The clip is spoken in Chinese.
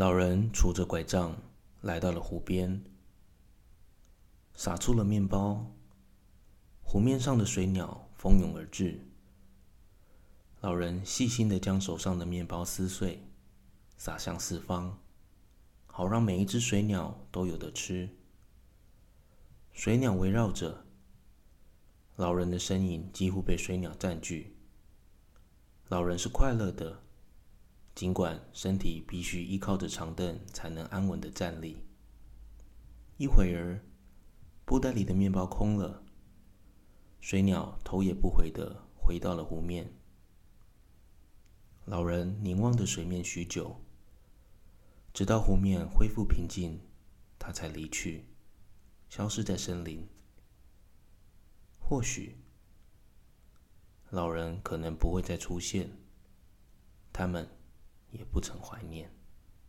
老人拄着拐杖来到了湖边，撒出了面包。湖面上的水鸟蜂拥而至。老人细心地将手上的面包撕碎，撒向四方，好让每一只水鸟都有得吃。水鸟围绕着老人的身影，几乎被水鸟占据。老人是快乐的。尽管身体必须依靠着长凳才能安稳的站立，一会儿，布袋里的面包空了，水鸟头也不回的回到了湖面。老人凝望着水面许久，直到湖面恢复平静，他才离去，消失在森林。或许，老人可能不会再出现，他们。也不曾怀念。